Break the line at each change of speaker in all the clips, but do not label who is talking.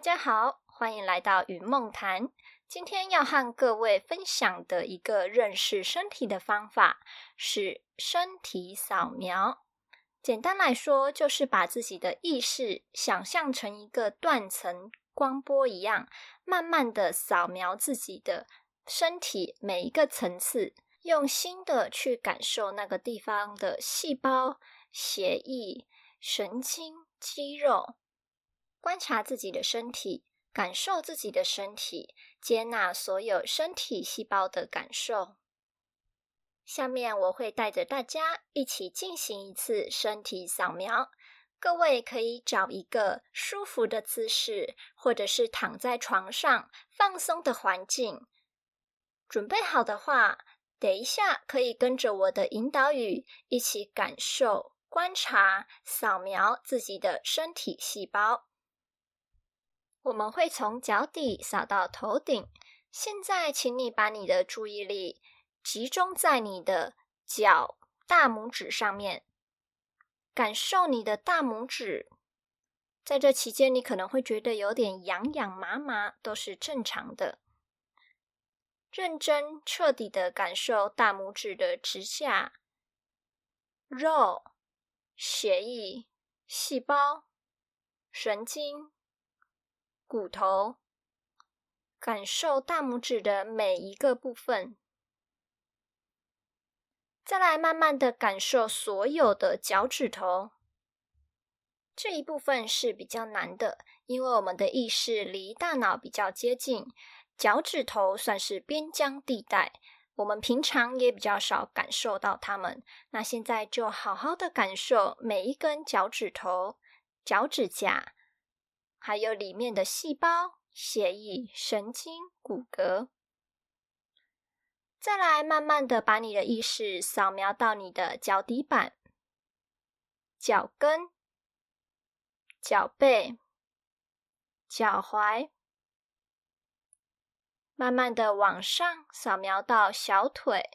大家好，欢迎来到云梦谈。今天要和各位分享的一个认识身体的方法是身体扫描。简单来说，就是把自己的意识想象成一个断层光波一样，慢慢的扫描自己的身体每一个层次，用心的去感受那个地方的细胞、血液、神经、肌肉。观察自己的身体，感受自己的身体，接纳所有身体细胞的感受。下面我会带着大家一起进行一次身体扫描。各位可以找一个舒服的姿势，或者是躺在床上放松的环境。准备好的话，等一下可以跟着我的引导语一起感受、观察、扫描自己的身体细胞。我们会从脚底扫到头顶。现在，请你把你的注意力集中在你的脚大拇指上面，感受你的大拇指。在这期间，你可能会觉得有点痒痒麻麻，都是正常的。认真彻底的感受大拇指的指甲、肉、血液、细胞、神经。骨头，感受大拇指的每一个部分，再来慢慢的感受所有的脚趾头。这一部分是比较难的，因为我们的意识离大脑比较接近，脚趾头算是边疆地带，我们平常也比较少感受到它们。那现在就好好的感受每一根脚趾头、脚趾甲。还有里面的细胞、血液、神经、骨骼。再来，慢慢的把你的意识扫描到你的脚底板、脚跟、脚背、脚踝，慢慢的往上扫描到小腿，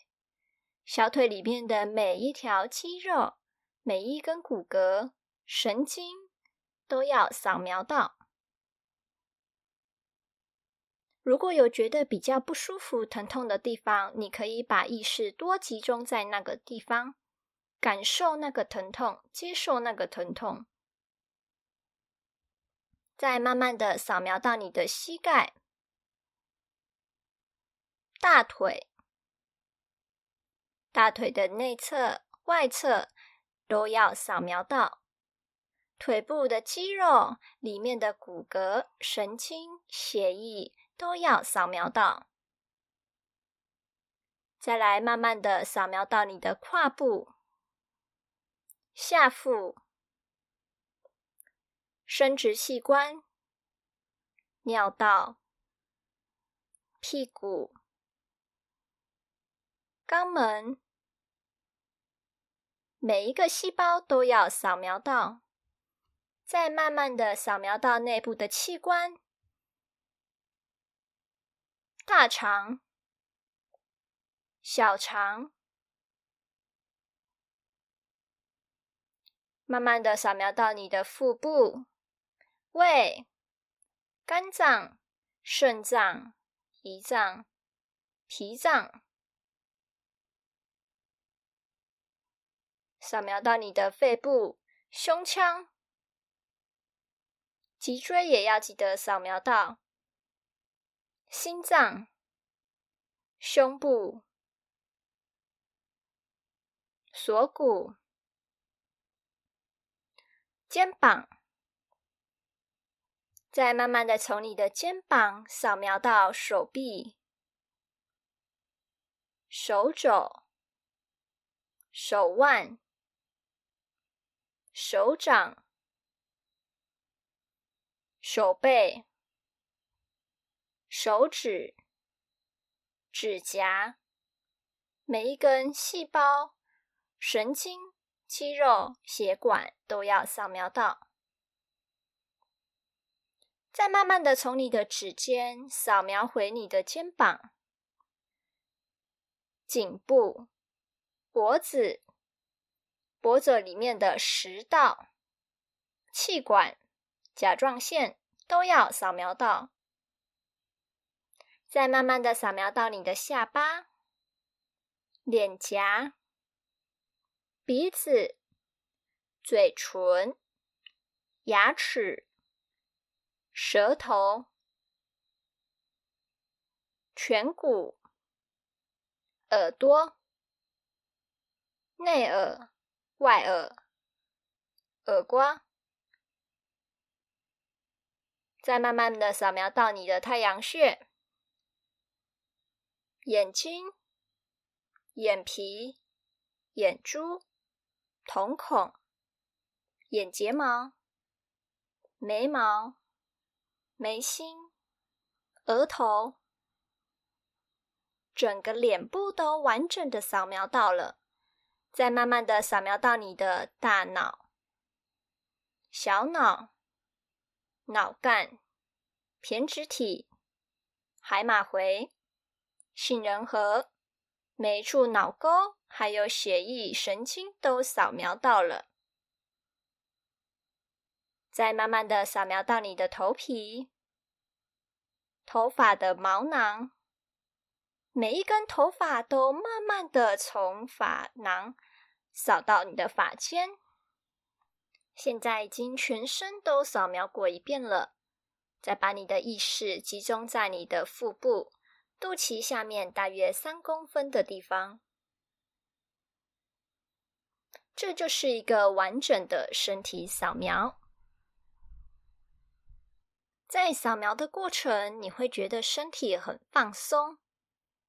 小腿里面的每一条肌肉、每一根骨骼、神经。都要扫描到。如果有觉得比较不舒服、疼痛的地方，你可以把意识多集中在那个地方，感受那个疼痛，接受那个疼痛，再慢慢的扫描到你的膝盖、大腿、大腿的内侧、外侧都要扫描到。腿部的肌肉里面的骨骼、神经、血液都要扫描到，再来慢慢的扫描到你的胯部、下腹、生殖器官、尿道、屁股、肛门，每一个细胞都要扫描到。再慢慢的扫描到内部的器官，大肠、小肠，慢慢的扫描到你的腹部、胃、肝脏、肾脏、胰脏、脾脏，扫描到你的肺部、胸腔。脊椎也要记得扫描到，心脏、胸部、锁骨、肩膀，再慢慢的从你的肩膀扫描到手臂、手肘、手腕、手掌。手背、手指、指甲，每一根细胞、神经、肌肉、血管都要扫描到。再慢慢的从你的指尖扫描回你的肩膀、颈部、脖子、脖子里面的食道、气管。甲状腺、都要扫描到。再慢慢的扫描到你的下巴、脸颊、鼻子、嘴唇、牙齿、舌头、颧骨、耳朵、内耳、外耳、耳瓜，再慢慢的扫描到你的太阳穴。眼睛、眼皮、眼珠、瞳孔、眼睫毛、眉毛、眉心、额头，整个脸部都完整的扫描到了。再慢慢的扫描到你的大脑、小脑、脑干、胼胝体、海马回。杏仁核、每一处脑沟，还有血液、神经都扫描到了。再慢慢的扫描到你的头皮、头发的毛囊，每一根头发都慢慢的从发囊扫到你的发尖。现在已经全身都扫描过一遍了。再把你的意识集中在你的腹部。肚脐下面大约三公分的地方，这就是一个完整的身体扫描。在扫描的过程，你会觉得身体很放松，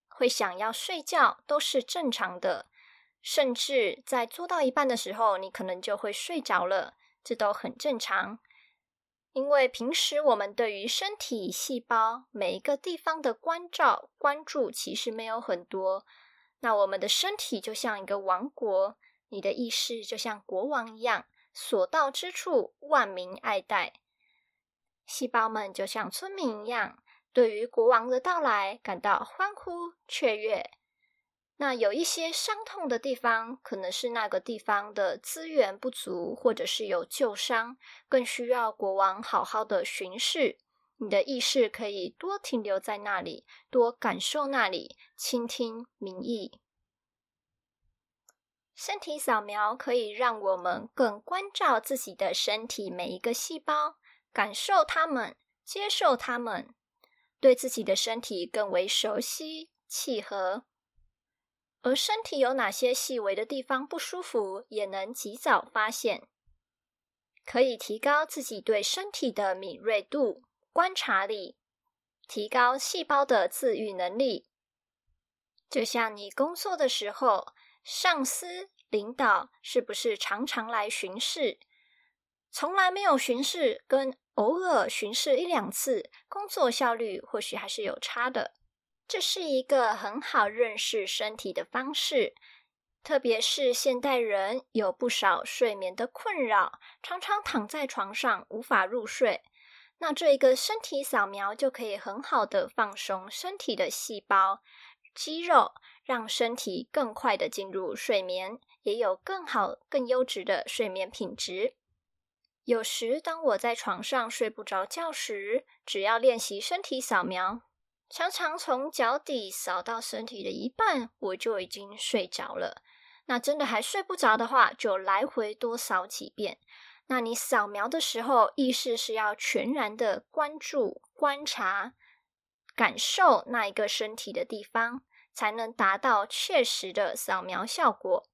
会想要睡觉，都是正常的。甚至在做到一半的时候，你可能就会睡着了，这都很正常。因为平时我们对于身体细胞每一个地方的关照、关注其实没有很多。那我们的身体就像一个王国，你的意识就像国王一样，所到之处万民爱戴。细胞们就像村民一样，对于国王的到来感到欢呼雀跃。那有一些伤痛的地方，可能是那个地方的资源不足，或者是有旧伤，更需要国王好好的巡视。你的意识可以多停留在那里，多感受那里，倾听民意。身体扫描可以让我们更关照自己的身体每一个细胞，感受它们，接受它们，对自己的身体更为熟悉、契合。而身体有哪些细微的地方不舒服，也能及早发现，可以提高自己对身体的敏锐度、观察力，提高细胞的自愈能力。就像你工作的时候，上司、领导是不是常常来巡视？从来没有巡视，跟偶尔巡视一两次，工作效率或许还是有差的。这是一个很好认识身体的方式，特别是现代人有不少睡眠的困扰，常常躺在床上无法入睡。那这一个身体扫描就可以很好的放松身体的细胞、肌肉，让身体更快的进入睡眠，也有更好、更优质的睡眠品质。有时当我在床上睡不着觉时，只要练习身体扫描。常常从脚底扫到身体的一半，我就已经睡着了。那真的还睡不着的话，就来回多扫几遍。那你扫描的时候，意识是要全然的关注、观察、感受那一个身体的地方，才能达到确实的扫描效果。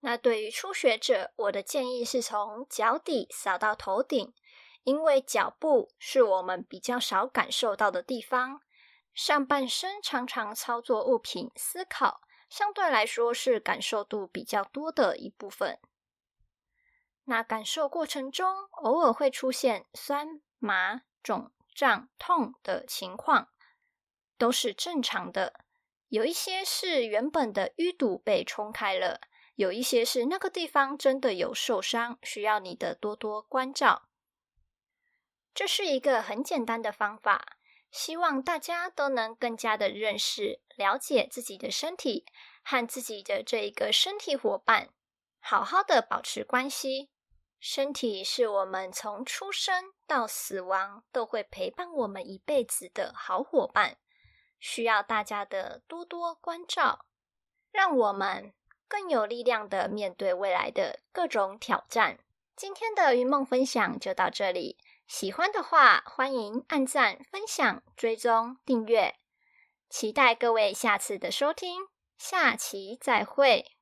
那对于初学者，我的建议是从脚底扫到头顶，因为脚部是我们比较少感受到的地方。上半身常常操作物品、思考，相对来说是感受度比较多的一部分。那感受过程中，偶尔会出现酸、麻、肿、胀、痛的情况，都是正常的。有一些是原本的淤堵被冲开了，有一些是那个地方真的有受伤，需要你的多多关照。这是一个很简单的方法。希望大家都能更加的认识、了解自己的身体和自己的这一个身体伙伴，好好的保持关系。身体是我们从出生到死亡都会陪伴我们一辈子的好伙伴，需要大家的多多关照，让我们更有力量的面对未来的各种挑战。今天的云梦分享就到这里，喜欢的话欢迎按赞、分享、追踪、订阅，期待各位下次的收听，下期再会。